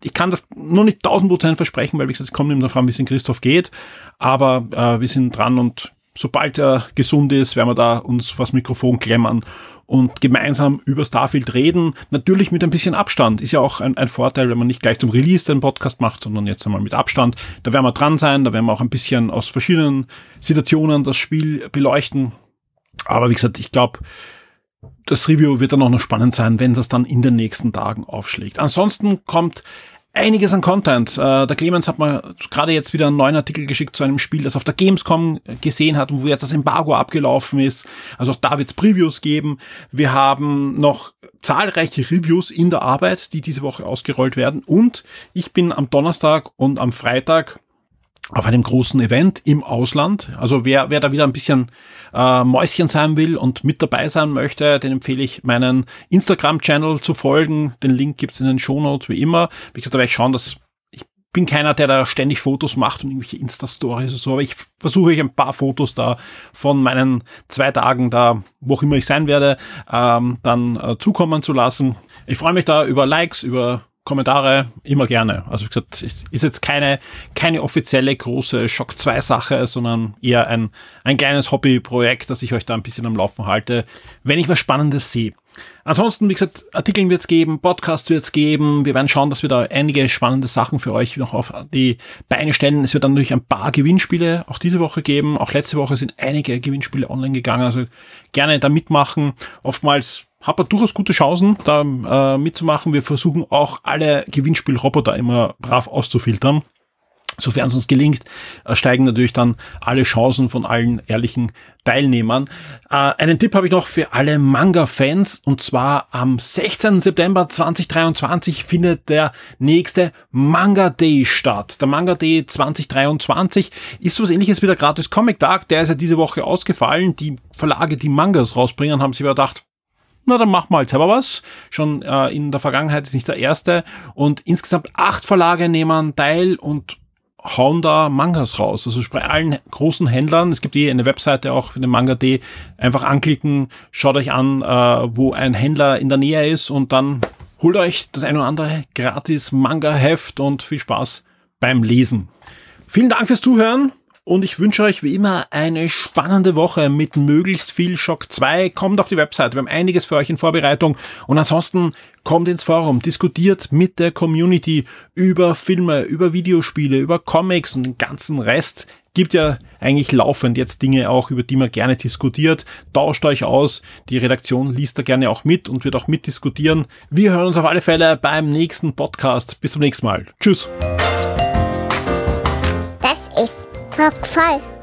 Ich kann das nur nicht tausend Prozent versprechen, weil wie gesagt, es kommt immer davon, wie es in Christoph geht. Aber äh, wir sind dran und sobald er gesund ist, werden wir da uns vors Mikrofon klemmern und gemeinsam über Starfield reden. Natürlich mit ein bisschen Abstand. Ist ja auch ein, ein, Vorteil, wenn man nicht gleich zum Release den Podcast macht, sondern jetzt einmal mit Abstand. Da werden wir dran sein, da werden wir auch ein bisschen aus verschiedenen Situationen das Spiel beleuchten. Aber wie gesagt, ich glaube, das Review wird dann auch noch spannend sein, wenn das dann in den nächsten Tagen aufschlägt. Ansonsten kommt einiges an Content. Äh, der Clemens hat mal gerade jetzt wieder einen neuen Artikel geschickt zu einem Spiel, das auf der Gamescom gesehen hat und wo jetzt das Embargo abgelaufen ist. Also auch da wird es Previews geben. Wir haben noch zahlreiche Reviews in der Arbeit, die diese Woche ausgerollt werden. Und ich bin am Donnerstag und am Freitag auf einem großen Event im Ausland. Also wer, wer da wieder ein bisschen äh, Mäuschen sein will und mit dabei sein möchte, den empfehle ich meinen Instagram-Channel zu folgen. Den Link gibt's in den Shownotes wie immer. Wie gesagt, da werde ich schauen, dass ich bin keiner, der da ständig Fotos macht und irgendwelche Insta-Stories oder so, aber ich versuche euch ein paar Fotos da von meinen zwei Tagen da, wo auch immer ich sein werde, ähm, dann äh, zukommen zu lassen. Ich freue mich da über Likes, über Kommentare immer gerne. Also wie gesagt, ist jetzt keine, keine offizielle große Shock 2 Sache, sondern eher ein, ein kleines Hobbyprojekt, das ich euch da ein bisschen am Laufen halte, wenn ich was Spannendes sehe. Ansonsten, wie gesagt, Artikeln wird es geben, Podcasts wird es geben. Wir werden schauen, dass wir da einige spannende Sachen für euch noch auf die Beine stellen. Es wird dann natürlich ein paar Gewinnspiele auch diese Woche geben. Auch letzte Woche sind einige Gewinnspiele online gegangen. Also gerne da mitmachen. Oftmals man durchaus gute Chancen, da äh, mitzumachen. Wir versuchen auch alle Gewinnspielroboter immer brav auszufiltern. Sofern es uns gelingt, äh, steigen natürlich dann alle Chancen von allen ehrlichen Teilnehmern. Äh, einen Tipp habe ich noch für alle Manga-Fans und zwar am 16. September 2023 findet der nächste Manga Day statt. Der Manga Day 2023 ist so was ähnliches wie der Gratis Comic Tag. Der ist ja diese Woche ausgefallen. Die Verlage, die Mangas rausbringen, haben sich überdacht, na dann mach mal selber was. Schon äh, in der Vergangenheit ist nicht der erste. Und insgesamt acht Verlage nehmen teil und hauen da Mangas raus. Also bei allen großen Händlern, es gibt eh eine Webseite auch für den Manga.de, einfach anklicken, schaut euch an, äh, wo ein Händler in der Nähe ist und dann holt euch das ein oder andere gratis Manga-Heft und viel Spaß beim Lesen. Vielen Dank fürs Zuhören. Und ich wünsche euch wie immer eine spannende Woche mit möglichst viel Schock 2. Kommt auf die Website, wir haben einiges für euch in Vorbereitung. Und ansonsten kommt ins Forum, diskutiert mit der Community über Filme, über Videospiele, über Comics und den ganzen Rest. Gibt ja eigentlich laufend jetzt Dinge auch, über die man gerne diskutiert. Tauscht euch aus. Die Redaktion liest da gerne auch mit und wird auch mitdiskutieren. Wir hören uns auf alle Fälle beim nächsten Podcast. Bis zum nächsten Mal. Tschüss. ださい。